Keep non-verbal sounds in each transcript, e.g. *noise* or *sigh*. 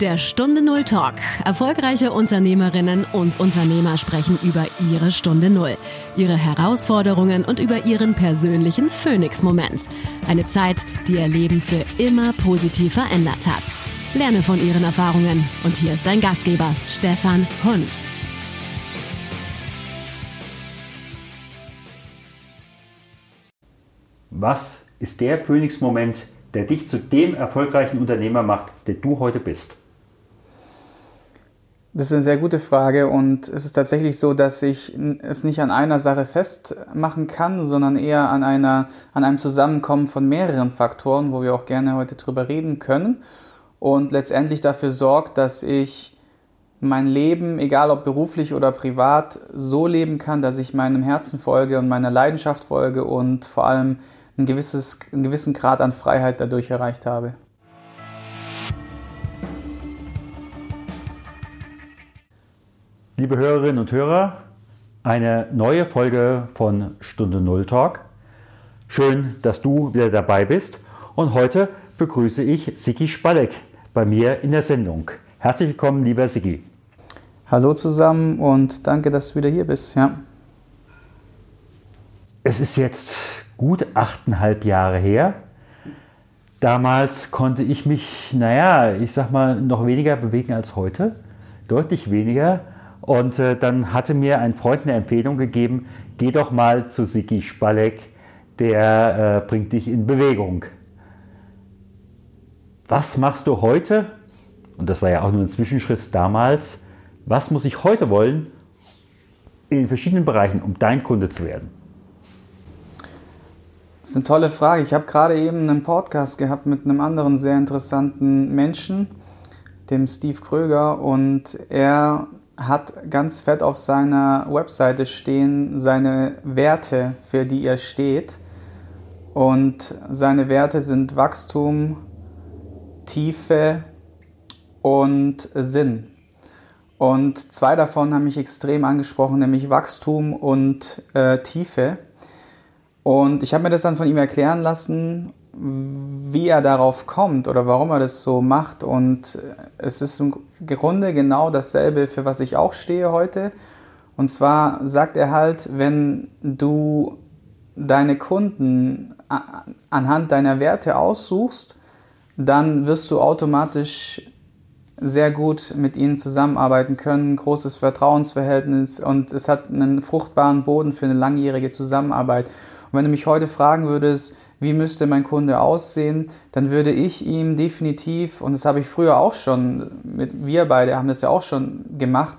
Der Stunde Null Talk. Erfolgreiche Unternehmerinnen und Unternehmer sprechen über ihre Stunde Null, ihre Herausforderungen und über ihren persönlichen Phoenix-Moment. Eine Zeit, die ihr Leben für immer positiv verändert hat. Lerne von ihren Erfahrungen. Und hier ist dein Gastgeber, Stefan Hund. Was ist der Phoenix-Moment, der dich zu dem erfolgreichen Unternehmer macht, der du heute bist? Das ist eine sehr gute Frage und es ist tatsächlich so, dass ich es nicht an einer Sache festmachen kann, sondern eher an, einer, an einem Zusammenkommen von mehreren Faktoren, wo wir auch gerne heute drüber reden können und letztendlich dafür sorgt, dass ich mein Leben, egal ob beruflich oder privat, so leben kann, dass ich meinem Herzen folge und meiner Leidenschaft folge und vor allem ein gewisses, einen gewissen Grad an Freiheit dadurch erreicht habe. Liebe Hörerinnen und Hörer, eine neue Folge von Stunde Null Talk. Schön, dass du wieder dabei bist. Und heute begrüße ich Siki Spalek bei mir in der Sendung. Herzlich willkommen, lieber Siki. Hallo zusammen und danke, dass du wieder hier bist. Ja. Es ist jetzt gut achteinhalb Jahre her. Damals konnte ich mich, naja, ich sag mal, noch weniger bewegen als heute. Deutlich weniger. Und äh, dann hatte mir ein Freund eine Empfehlung gegeben, geh doch mal zu Siki Spalek, der äh, bringt dich in Bewegung. Was machst du heute? Und das war ja auch nur ein Zwischenschritt damals. Was muss ich heute wollen in verschiedenen Bereichen, um dein Kunde zu werden? Das ist eine tolle Frage. Ich habe gerade eben einen Podcast gehabt mit einem anderen sehr interessanten Menschen, dem Steve Kröger, und er hat ganz fett auf seiner Webseite stehen seine Werte, für die er steht. Und seine Werte sind Wachstum, Tiefe und Sinn. Und zwei davon haben mich extrem angesprochen, nämlich Wachstum und äh, Tiefe. Und ich habe mir das dann von ihm erklären lassen wie er darauf kommt oder warum er das so macht. Und es ist im Grunde genau dasselbe, für was ich auch stehe heute. Und zwar sagt er halt, wenn du deine Kunden anhand deiner Werte aussuchst, dann wirst du automatisch sehr gut mit ihnen zusammenarbeiten können, großes Vertrauensverhältnis und es hat einen fruchtbaren Boden für eine langjährige Zusammenarbeit. Und wenn du mich heute fragen würdest, wie müsste mein Kunde aussehen, dann würde ich ihm definitiv, und das habe ich früher auch schon, mit, wir beide haben das ja auch schon gemacht,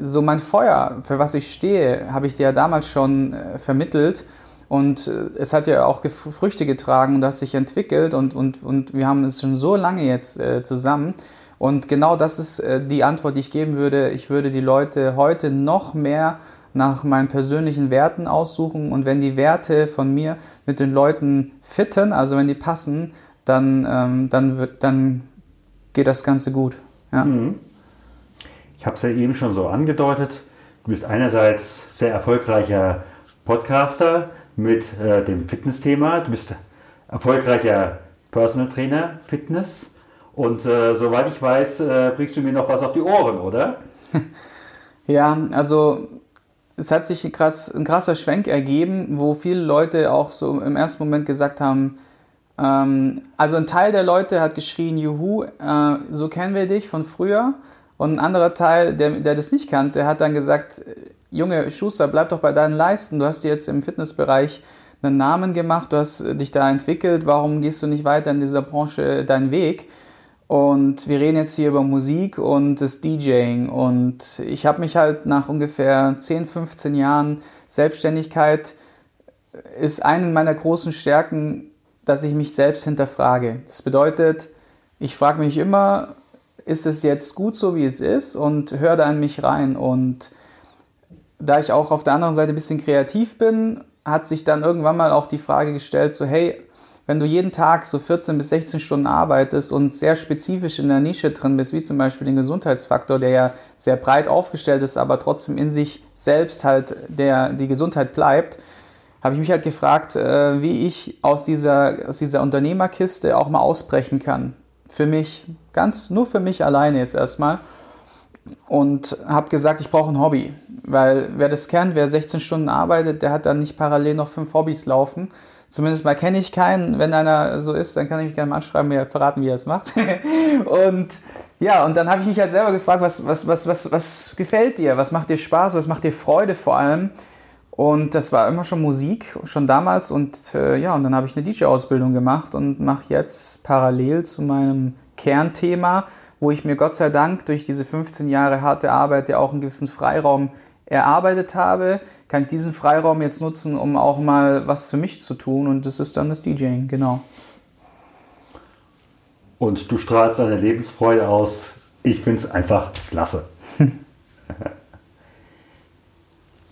so mein Feuer, für was ich stehe, habe ich dir ja damals schon äh, vermittelt. Und äh, es hat ja auch Früchte getragen und das sich entwickelt und, und, und wir haben es schon so lange jetzt äh, zusammen. Und genau das ist die Antwort, die ich geben würde. Ich würde die Leute heute noch mehr nach meinen persönlichen Werten aussuchen und wenn die Werte von mir mit den Leuten fitten, also wenn die passen, dann, ähm, dann, wird, dann geht das Ganze gut. Ja. Mhm. Ich habe es ja eben schon so angedeutet. Du bist einerseits sehr erfolgreicher Podcaster mit äh, dem Fitness-Thema. Du bist erfolgreicher Personal Trainer Fitness. Und äh, soweit ich weiß, äh, bringst du mir noch was auf die Ohren, oder? *laughs* ja, also es hat sich ein, krass, ein krasser Schwenk ergeben, wo viele Leute auch so im ersten Moment gesagt haben, ähm, also ein Teil der Leute hat geschrien, Juhu, äh, so kennen wir dich von früher. Und ein anderer Teil, der, der das nicht kannte, hat dann gesagt, Junge Schuster, bleib doch bei deinen Leisten. Du hast dir jetzt im Fitnessbereich einen Namen gemacht, du hast dich da entwickelt, warum gehst du nicht weiter in dieser Branche deinen Weg? Und wir reden jetzt hier über Musik und das DJing. Und ich habe mich halt nach ungefähr 10, 15 Jahren Selbstständigkeit, ist eine meiner großen Stärken, dass ich mich selbst hinterfrage. Das bedeutet, ich frage mich immer, ist es jetzt gut so, wie es ist? Und höre da in mich rein. Und da ich auch auf der anderen Seite ein bisschen kreativ bin, hat sich dann irgendwann mal auch die Frage gestellt, so hey, wenn du jeden Tag so 14 bis 16 Stunden arbeitest und sehr spezifisch in der Nische drin bist, wie zum Beispiel den Gesundheitsfaktor, der ja sehr breit aufgestellt ist, aber trotzdem in sich selbst halt der, die Gesundheit bleibt, habe ich mich halt gefragt, äh, wie ich aus dieser, aus dieser Unternehmerkiste auch mal ausbrechen kann. für mich, ganz nur für mich alleine jetzt erstmal und habe gesagt, ich brauche ein Hobby, weil wer das kennt, wer 16 Stunden arbeitet, der hat dann nicht parallel noch fünf Hobbys laufen. Zumindest mal kenne ich keinen. Wenn einer so ist, dann kann ich mich gerne mal anschreiben, mir verraten, wie er es macht. *laughs* und ja, und dann habe ich mich halt selber gefragt, was, was, was, was, was gefällt dir? Was macht dir Spaß? Was macht dir Freude vor allem? Und das war immer schon Musik, schon damals. Und äh, ja, und dann habe ich eine DJ-Ausbildung gemacht und mache jetzt parallel zu meinem Kernthema, wo ich mir Gott sei Dank durch diese 15 Jahre harte Arbeit ja auch einen gewissen Freiraum erarbeitet habe, kann ich diesen Freiraum jetzt nutzen, um auch mal was für mich zu tun. Und das ist dann das DJing, genau. Und du strahlst deine Lebensfreude aus. Ich finde es einfach klasse. *laughs*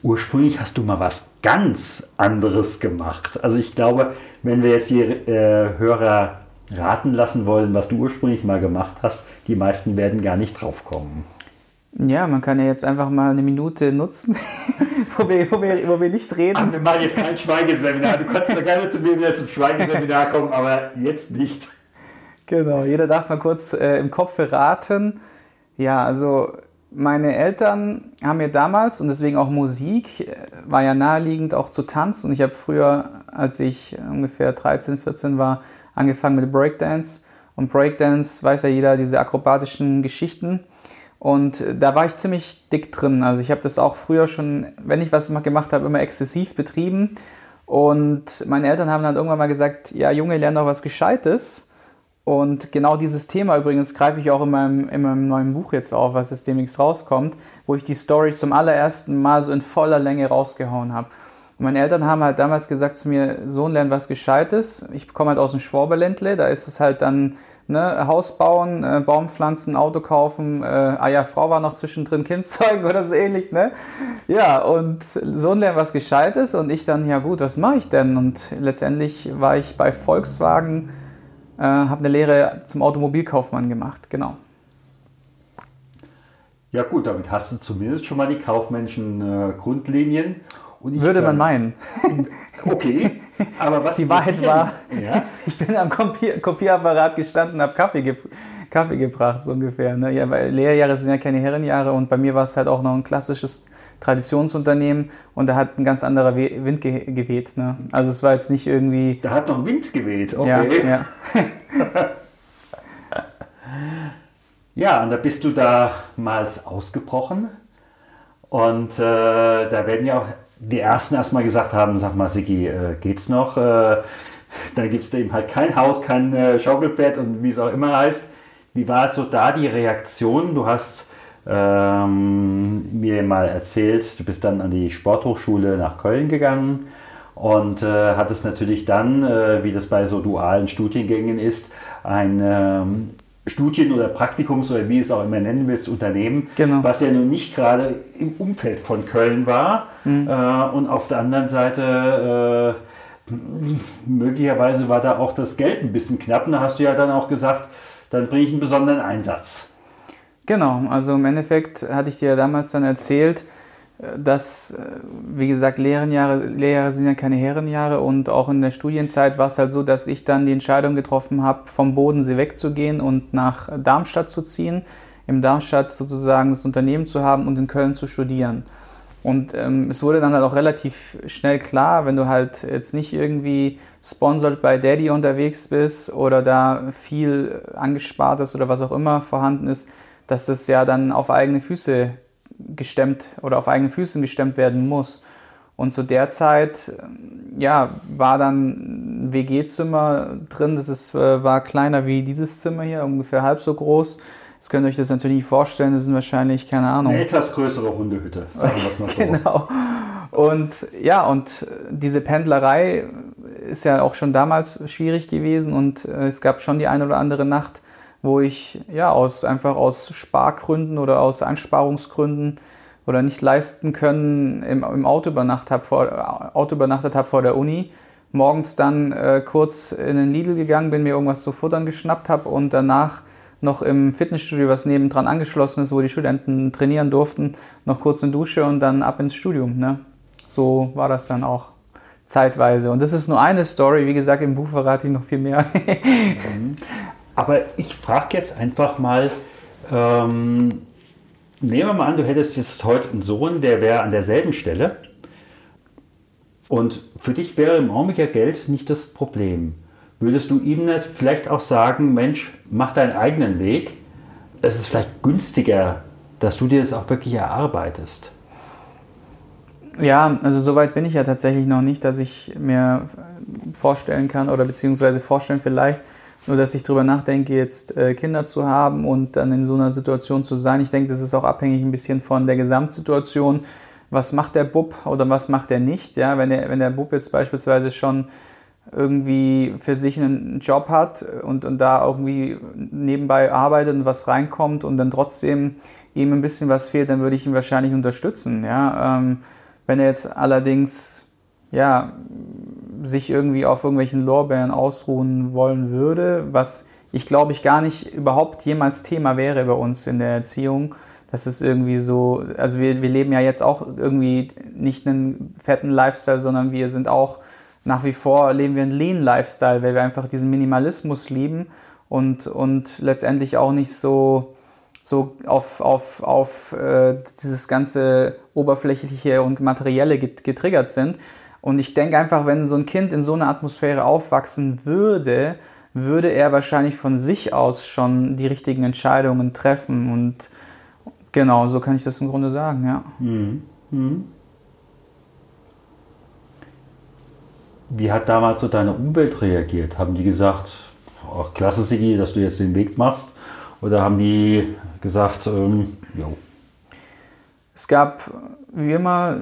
ursprünglich hast du mal was ganz anderes gemacht. Also ich glaube, wenn wir jetzt hier äh, Hörer raten lassen wollen, was du ursprünglich mal gemacht hast, die meisten werden gar nicht drauf kommen. Ja, man kann ja jetzt einfach mal eine Minute nutzen, *laughs* wo, wir, wo, wir, wo wir nicht reden. Ach, wir machen jetzt kein Schweigeseminar. Du kannst da gerne zu mir wieder zum Schweigeseminar kommen, aber jetzt nicht. Genau, jeder darf mal kurz äh, im Kopf raten. Ja, also meine Eltern haben mir damals und deswegen auch Musik, äh, war ja naheliegend auch zu tanzen. Und ich habe früher, als ich ungefähr 13, 14 war, angefangen mit Breakdance. Und Breakdance weiß ja jeder, diese akrobatischen Geschichten. Und da war ich ziemlich dick drin. Also ich habe das auch früher schon, wenn ich was gemacht habe, immer exzessiv betrieben. Und meine Eltern haben dann irgendwann mal gesagt, ja Junge, lern doch was Gescheites. Und genau dieses Thema übrigens greife ich auch in meinem, in meinem neuen Buch jetzt auf, was jetzt demnächst rauskommt, wo ich die Story zum allerersten Mal so in voller Länge rausgehauen habe. Und meine Eltern haben halt damals gesagt zu mir, Sohn, lern was Gescheites. Ich komme halt aus dem Schwaberländle, da ist es halt dann ne, Haus bauen, äh, Baum pflanzen, Auto kaufen, äh, ah ja, Frau war noch zwischendrin, *laughs* Kind zeugen oder so ähnlich, ne? Ja, und Sohn lernen was Gescheites und ich dann, ja gut, was mache ich denn? Und letztendlich war ich bei Volkswagen äh, habe eine Lehre zum Automobilkaufmann gemacht, genau. Ja gut, damit hast du zumindest schon mal die kaufmännischen äh, Grundlinien. Würde man meinen. Okay, aber was *laughs* die Wahrheit war, ja? *laughs* ich bin am Kopier Kopierapparat gestanden, habe Kaffee, ge Kaffee gebracht, so ungefähr. Ne? Ja, weil Lehrjahre sind ja keine Herrenjahre und bei mir war es halt auch noch ein klassisches Traditionsunternehmen und da hat ein ganz anderer Wind ge geweht. Ne? Also es war jetzt nicht irgendwie. Da hat noch Wind geweht, okay. Ja, ja. *laughs* ja und da bist du damals ausgebrochen. Und äh, da werden ja auch die Ersten erstmal gesagt haben, sag mal, Sigi, äh, geht's noch? Äh, dann gibt es eben halt kein Haus, kein äh, Schaukelpferd und wie es auch immer heißt. Wie war so da die Reaktion? Du hast ähm, mir mal erzählt, du bist dann an die Sporthochschule nach Köln gegangen und äh, hattest natürlich dann, äh, wie das bei so dualen Studiengängen ist, ein ähm, Studien- oder Praktikums- oder wie es auch immer nennen willst, Unternehmen, genau. was ja nun nicht gerade im Umfeld von Köln war. Mhm. Äh, und auf der anderen Seite, äh, möglicherweise war da auch das Geld ein bisschen knapp. Und da hast du ja dann auch gesagt, dann bringe ich einen besonderen Einsatz. Genau, also im Endeffekt hatte ich dir ja damals dann erzählt, äh, dass, äh, wie gesagt, Lehrenjahre, Lehrjahre sind ja keine Herrenjahre und auch in der Studienzeit war es halt so, dass ich dann die Entscheidung getroffen habe, vom Bodensee wegzugehen und nach Darmstadt zu ziehen, im Darmstadt sozusagen das Unternehmen zu haben und in Köln zu studieren. Und ähm, es wurde dann halt auch relativ schnell klar, wenn du halt jetzt nicht irgendwie sponsored bei Daddy unterwegs bist oder da viel angespart ist oder was auch immer vorhanden ist, dass das ja dann auf eigene Füße gestemmt oder auf eigene Füße gestemmt werden muss. Und zu der Zeit, ja, war dann ein WG-Zimmer drin. Das ist, äh, war kleiner wie dieses Zimmer hier, ungefähr halb so groß. Jetzt könnt ihr euch das natürlich nicht vorstellen. Das sind wahrscheinlich, keine Ahnung. Eine etwas größere Hundehütte, sagen wir es mal so. *laughs* genau. Und ja, und diese Pendlerei ist ja auch schon damals schwierig gewesen und äh, es gab schon die eine oder andere Nacht, wo ich ja aus einfach aus Spargründen oder aus Einsparungsgründen oder nicht leisten können im, im Auto, übernachtet habe vor, Auto übernachtet habe vor der Uni. Morgens dann äh, kurz in den Lidl gegangen bin, mir irgendwas zu futtern geschnappt habe und danach noch im Fitnessstudio, was nebendran angeschlossen ist, wo die Studenten trainieren durften, noch kurz eine Dusche und dann ab ins Studium. Ne? So war das dann auch zeitweise. Und das ist nur eine Story. Wie gesagt, im Buch verrate ich noch viel mehr. *laughs* Aber ich frage jetzt einfach mal, ähm, nehmen wir mal an, du hättest jetzt heute einen Sohn, der wäre an derselben Stelle. Und für dich wäre im Augenblick Geld nicht das Problem. Würdest du ihm nicht vielleicht auch sagen, Mensch, mach deinen eigenen Weg? Es ist vielleicht günstiger, dass du dir das auch wirklich erarbeitest. Ja, also soweit bin ich ja tatsächlich noch nicht, dass ich mir vorstellen kann oder beziehungsweise vorstellen vielleicht, nur dass ich darüber nachdenke, jetzt äh, Kinder zu haben und dann in so einer Situation zu sein. Ich denke, das ist auch abhängig ein bisschen von der Gesamtsituation. Was macht der Bub oder was macht er nicht? Ja, wenn der, wenn der Bub jetzt beispielsweise schon irgendwie für sich einen Job hat und, und da irgendwie nebenbei arbeitet und was reinkommt und dann trotzdem ihm ein bisschen was fehlt, dann würde ich ihn wahrscheinlich unterstützen. Ja? Ähm, wenn er jetzt allerdings ja, sich irgendwie auf irgendwelchen Lorbeeren ausruhen wollen würde, was ich glaube ich gar nicht überhaupt jemals Thema wäre bei uns in der Erziehung. Das ist irgendwie so, also wir, wir leben ja jetzt auch irgendwie nicht einen fetten Lifestyle, sondern wir sind auch nach wie vor leben wir einen Lean Lifestyle, weil wir einfach diesen Minimalismus lieben und, und letztendlich auch nicht so, so auf, auf, auf äh, dieses ganze oberflächliche und materielle getriggert sind. Und ich denke einfach, wenn so ein Kind in so einer Atmosphäre aufwachsen würde, würde er wahrscheinlich von sich aus schon die richtigen Entscheidungen treffen. Und genau, so kann ich das im Grunde sagen, ja. Mhm. Mhm. Wie hat damals so deine Umwelt reagiert? Haben die gesagt, oh, klasse Sigi, dass du jetzt den Weg machst? Oder haben die gesagt, ähm, jo. Es gab wie immer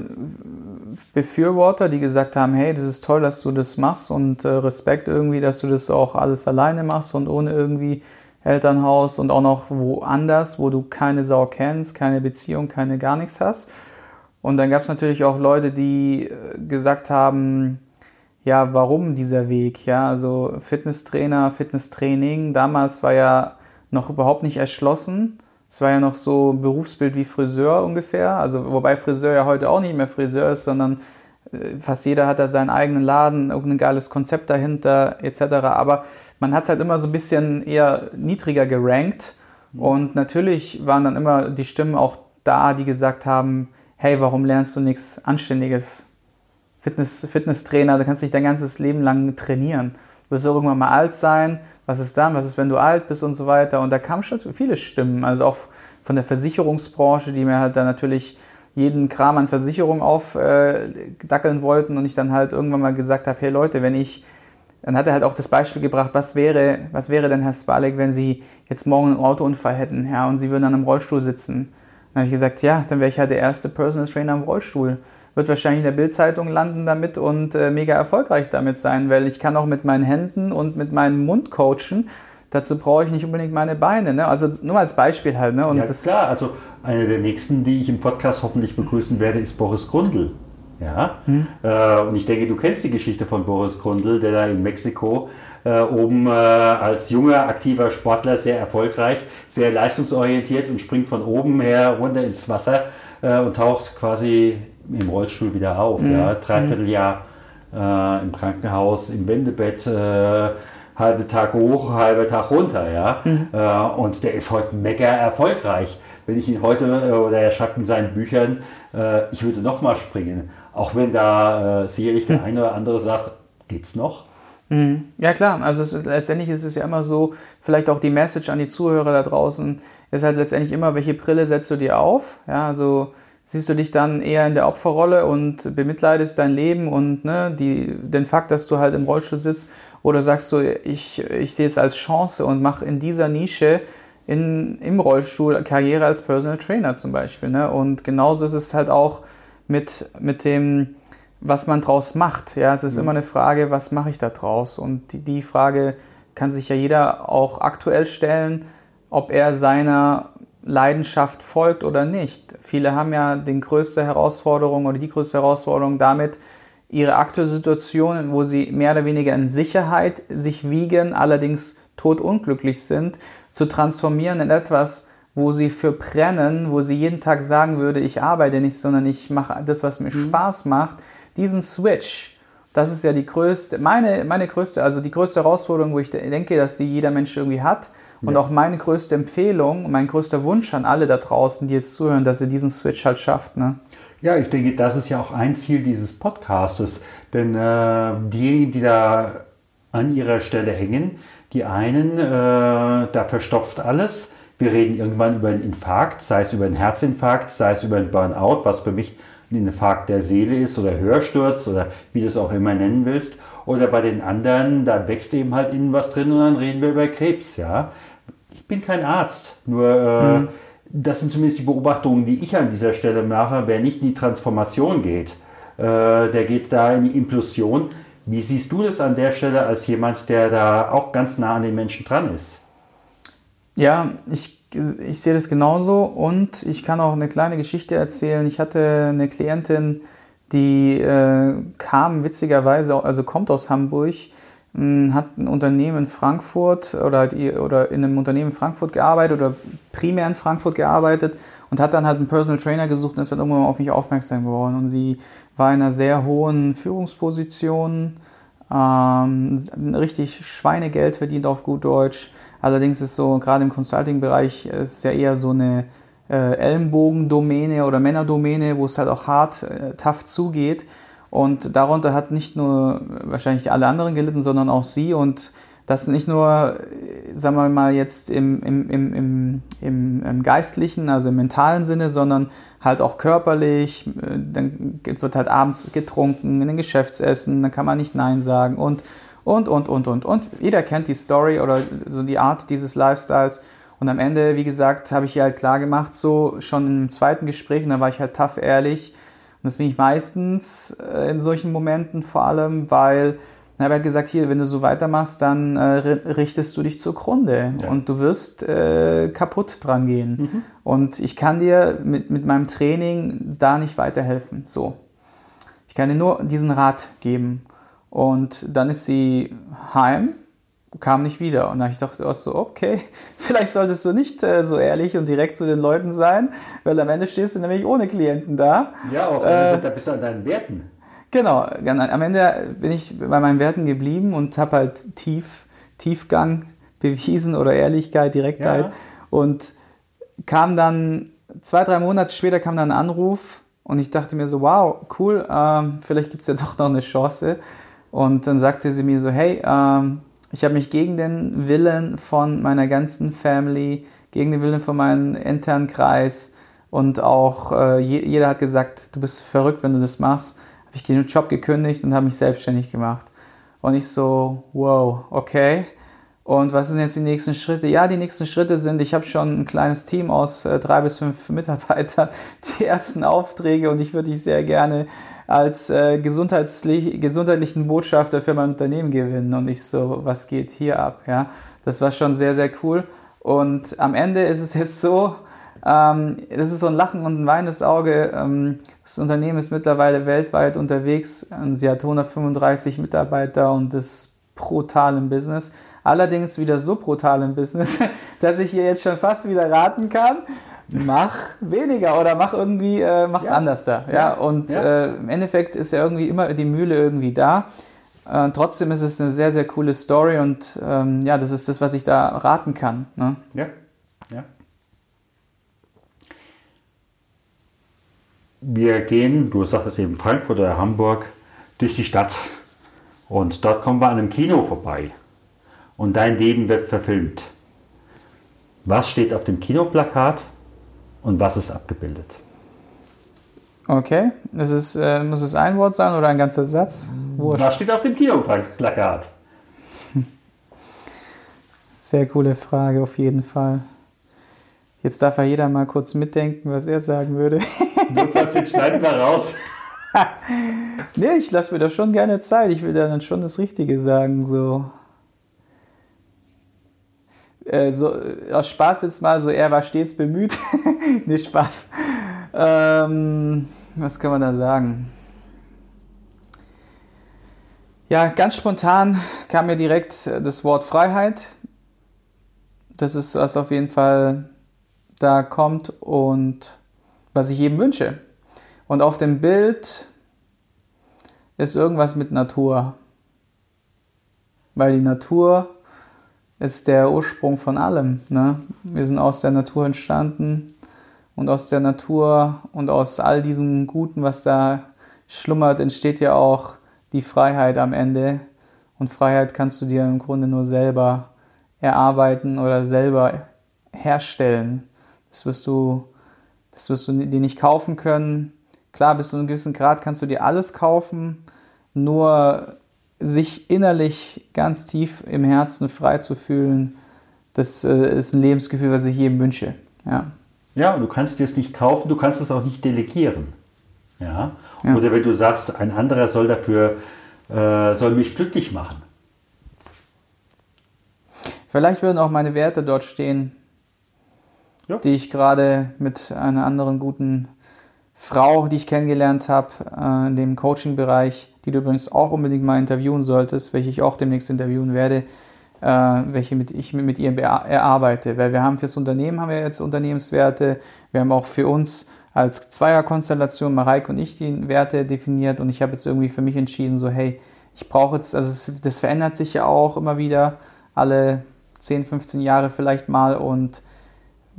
Befürworter, die gesagt haben, hey, das ist toll, dass du das machst und äh, Respekt irgendwie, dass du das auch alles alleine machst und ohne irgendwie Elternhaus und auch noch woanders, wo du keine Sau kennst, keine Beziehung, keine gar nichts hast. Und dann gab es natürlich auch Leute, die äh, gesagt haben, ja, warum dieser Weg? Ja, also Fitnesstrainer, Fitnesstraining, damals war ja noch überhaupt nicht erschlossen. Es war ja noch so ein Berufsbild wie Friseur ungefähr. Also, wobei Friseur ja heute auch nicht mehr Friseur ist, sondern äh, fast jeder hat da seinen eigenen Laden, irgendein geiles Konzept dahinter, etc. Aber man hat es halt immer so ein bisschen eher niedriger gerankt. Mhm. Und natürlich waren dann immer die Stimmen auch da, die gesagt haben, hey, warum lernst du nichts Anständiges? Fitness, Fitnesstrainer, da kannst du dich dein ganzes Leben lang trainieren. Du wirst irgendwann mal alt sein. Was ist dann? Was ist, wenn du alt bist und so weiter? Und da kamen schon viele Stimmen, also auch von der Versicherungsbranche, die mir halt dann natürlich jeden Kram an Versicherung aufdackeln äh, wollten und ich dann halt irgendwann mal gesagt habe, hey Leute, wenn ich, dann hat er halt auch das Beispiel gebracht, was wäre, was wäre denn Herr Spalek, wenn Sie jetzt morgen einen Autounfall hätten, ja, und Sie würden dann im Rollstuhl sitzen. Dann habe ich gesagt, ja, dann wäre ich halt der erste Personal Trainer im Rollstuhl wird wahrscheinlich in der Bildzeitung landen damit und äh, mega erfolgreich damit sein, weil ich kann auch mit meinen Händen und mit meinem Mund coachen. Dazu brauche ich nicht unbedingt meine Beine. Ne? Also nur als Beispiel halt. Ne? Und ja, das klar. Also eine der nächsten, die ich im Podcast hoffentlich begrüßen werde, ist Boris Grundl. Ja? Hm. Äh, und ich denke, du kennst die Geschichte von Boris Grundl, der da in Mexiko äh, oben äh, als junger, aktiver Sportler sehr erfolgreich, sehr leistungsorientiert und springt von oben her runter ins Wasser äh, und taucht quasi im Rollstuhl wieder auf. Mhm. Ja, Dreivierteljahr äh, im Krankenhaus, im Wendebett, äh, halbe Tag hoch, halbe Tag runter. Ja? Mhm. Äh, und der ist heute mega erfolgreich. Wenn ich ihn heute, äh, oder er schreibt in seinen Büchern, äh, ich würde nochmal springen. Auch wenn da äh, sicherlich der eine oder andere sagt, geht's noch? Mhm. Ja klar, also ist, letztendlich ist es ja immer so, vielleicht auch die Message an die Zuhörer da draußen, ist halt letztendlich immer, welche Brille setzt du dir auf? Ja, also siehst du dich dann eher in der Opferrolle und bemitleidest dein Leben und ne, die, den Fakt, dass du halt im Rollstuhl sitzt, oder sagst du, ich, ich sehe es als Chance und mache in dieser Nische in, im Rollstuhl Karriere als Personal Trainer zum Beispiel. Ne? Und genauso ist es halt auch mit, mit dem, was man draus macht. Ja, es ist mhm. immer eine Frage, was mache ich da draus? Und die, die Frage kann sich ja jeder auch aktuell stellen, ob er seiner Leidenschaft folgt oder nicht. Viele haben ja die größte Herausforderung oder die größte Herausforderung damit, ihre aktuelle Situation, wo sie mehr oder weniger in Sicherheit sich wiegen, allerdings totunglücklich sind, zu transformieren in etwas, wo sie für brennen, wo sie jeden Tag sagen würde, ich arbeite nicht, sondern ich mache das, was mir mhm. Spaß macht, diesen Switch Das ist ja die größte, meine, meine größte, also die größte Herausforderung, wo ich denke, dass sie jeder Mensch irgendwie hat. Und ja. auch meine größte Empfehlung, mein größter Wunsch an alle da draußen, die jetzt zuhören, dass ihr diesen Switch halt schafft. Ne? Ja, ich denke, das ist ja auch ein Ziel dieses Podcastes. Denn äh, diejenigen, die da an ihrer Stelle hängen, die einen, äh, da verstopft alles. Wir reden irgendwann über einen Infarkt, sei es über einen Herzinfarkt, sei es über einen Burnout, was für mich ein Infarkt der Seele ist oder Hörsturz oder wie du es auch immer nennen willst. Oder bei den anderen, da wächst eben halt innen was drin und dann reden wir über Krebs, ja. Ich bin kein Arzt, nur äh, mhm. das sind zumindest die Beobachtungen, die ich an dieser Stelle mache. Wer nicht in die Transformation geht, äh, der geht da in die Implosion. Wie siehst du das an der Stelle als jemand, der da auch ganz nah an den Menschen dran ist? Ja, ich, ich sehe das genauso und ich kann auch eine kleine Geschichte erzählen. Ich hatte eine Klientin, die äh, kam witzigerweise, also kommt aus Hamburg, mh, hm, hat ein Unternehmen in Frankfurt oder, die, oder in einem Unternehmen in Frankfurt gearbeitet oder primär in Frankfurt gearbeitet und hat dann halt einen Personal Trainer gesucht und ist dann irgendwann auf mich aufmerksam geworden. Und sie war in einer sehr hohen Führungsposition, ähm, richtig Schweinegeld verdient auf gut Deutsch. Allerdings ist so, gerade im Consulting-Bereich, ist es ja eher so eine äh, Ellenbogendomäne oder Männerdomäne, wo es halt auch hart, äh, tough zugeht. Und darunter hat nicht nur wahrscheinlich alle anderen gelitten, sondern auch sie. Und das nicht nur, sagen wir mal, jetzt im, im, im, im, im geistlichen, also im mentalen Sinne, sondern halt auch körperlich. Dann wird halt abends getrunken, in den Geschäftsessen, dann kann man nicht Nein sagen und, und, und, und, und, und. Jeder kennt die Story oder so die Art dieses Lifestyles. Und am Ende, wie gesagt, habe ich ihr halt klar gemacht, so schon im zweiten Gespräch, und da war ich halt tough ehrlich. Und das bin ich meistens äh, in solchen Momenten vor allem, weil er hat halt gesagt, hier, wenn du so weitermachst, dann äh, richtest du dich zugrunde ja. und du wirst äh, kaputt dran gehen. Mhm. Und ich kann dir mit, mit meinem Training da nicht weiterhelfen. So. Ich kann dir nur diesen Rat geben. Und dann ist sie heim, kam nicht wieder. Und dann habe ich gedacht, oh, so, okay, *laughs* vielleicht solltest du nicht äh, so ehrlich und direkt zu den Leuten sein, weil am Ende stehst du nämlich ohne Klienten da. Ja, auch äh, da bist du an deinen Werten. Genau, am Ende bin ich bei meinen Werten geblieben und habe halt Tief, Tiefgang bewiesen oder Ehrlichkeit, Direktheit. Ja. Und kam dann, zwei, drei Monate später kam dann ein Anruf und ich dachte mir so, wow, cool, ähm, vielleicht gibt es ja *laughs* doch noch eine Chance. Und dann sagte sie mir so, hey, ähm, ich habe mich gegen den Willen von meiner ganzen Family, gegen den Willen von meinem internen Kreis und auch äh, jeder hat gesagt, du bist verrückt, wenn du das machst habe ich den Job gekündigt und habe mich selbstständig gemacht. Und ich so, wow, okay. Und was sind jetzt die nächsten Schritte? Ja, die nächsten Schritte sind, ich habe schon ein kleines Team aus äh, drei bis fünf *laughs* Mitarbeitern, die ersten Aufträge und ich würde dich sehr gerne als äh, gesundheitlich, gesundheitlichen Botschafter für mein Unternehmen gewinnen. Und ich so, was geht hier ab? Ja, das war schon sehr, sehr cool. Und am Ende ist es jetzt so, ähm, das ist so ein Lachen und ein weinendes Auge. Ähm, das Unternehmen ist mittlerweile weltweit unterwegs. Sie hat 135 Mitarbeiter und ist brutal im Business. Allerdings wieder so brutal im Business, *laughs* dass ich hier jetzt schon fast wieder raten kann. Mach weniger oder mach irgendwie, äh, mach's ja. anders da. Ja, ja. und ja. Äh, im Endeffekt ist ja irgendwie immer die Mühle irgendwie da. Äh, trotzdem ist es eine sehr, sehr coole Story und ähm, ja, das ist das, was ich da raten kann. Ne? Ja, ja. Wir gehen, du sagtest eben Frankfurt oder Hamburg, durch die Stadt. Und dort kommen wir an einem Kino vorbei. Und dein Leben wird verfilmt. Was steht auf dem Kinoplakat und was ist abgebildet? Okay, das ist, äh, muss es ein Wort sein oder ein ganzer Satz? Wurscht. Was steht auf dem Kinoplakat? *laughs* Sehr coole Frage auf jeden Fall. Jetzt darf ja jeder mal kurz mitdenken, was er sagen würde. Lukas, den schneiden wir raus. *laughs* nee, ich lasse mir da schon gerne Zeit. Ich will dann schon das Richtige sagen. So. Äh, so, aus Spaß jetzt mal, so er war stets bemüht. *laughs* Nicht Spaß. Ähm, was kann man da sagen? Ja, ganz spontan kam mir direkt das Wort Freiheit. Das ist was auf jeden Fall da kommt und was ich jedem wünsche. Und auf dem Bild ist irgendwas mit Natur. Weil die Natur ist der Ursprung von allem. Ne? Wir sind aus der Natur entstanden und aus der Natur und aus all diesem Guten, was da schlummert, entsteht ja auch die Freiheit am Ende. Und Freiheit kannst du dir im Grunde nur selber erarbeiten oder selber herstellen. Das wirst du, das wirst du dir nicht kaufen können. Klar, bis zu einem gewissen Grad kannst du dir alles kaufen, nur sich innerlich ganz tief im Herzen frei zu fühlen, das äh, ist ein Lebensgefühl, was ich jedem wünsche. Ja. ja, du kannst dir es nicht kaufen, du kannst es auch nicht delegieren. Ja? ja. Oder wenn du sagst, ein anderer soll dafür, äh, soll mich glücklich machen. Vielleicht würden auch meine Werte dort stehen, ja. die ich gerade mit einer anderen guten Frau, die ich kennengelernt habe, äh, in dem Coaching-Bereich, die du übrigens auch unbedingt mal interviewen solltest, welche ich auch demnächst interviewen werde, äh, welche mit, ich mit ihr erarbeite. Weil wir haben fürs Unternehmen haben wir jetzt Unternehmenswerte, wir haben auch für uns als Zweierkonstellation, Mareike und ich, die Werte definiert und ich habe jetzt irgendwie für mich entschieden, so hey, ich brauche jetzt, also es, das verändert sich ja auch immer wieder, alle 10, 15 Jahre vielleicht mal und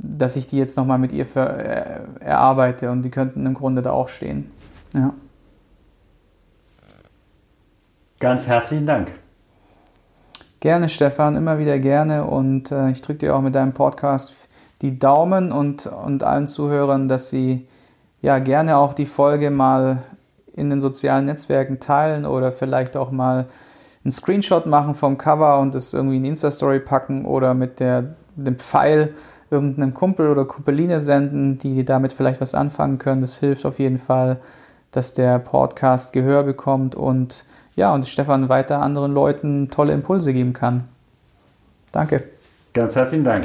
dass ich die jetzt nochmal mit ihr für, äh, erarbeite und die könnten im Grunde da auch stehen. Ja. Ganz herzlichen Dank. Gerne, Stefan, immer wieder gerne und äh, ich drücke dir auch mit deinem Podcast die Daumen und, und allen Zuhörern, dass sie ja gerne auch die Folge mal in den sozialen Netzwerken teilen oder vielleicht auch mal einen Screenshot machen vom Cover und es irgendwie in Insta-Story packen oder mit der, dem Pfeil irgendeinem Kumpel oder Kumpeline senden, die damit vielleicht was anfangen können. Das hilft auf jeden Fall, dass der Podcast Gehör bekommt und ja, und Stefan weiter anderen Leuten tolle Impulse geben kann. Danke. Ganz herzlichen Dank.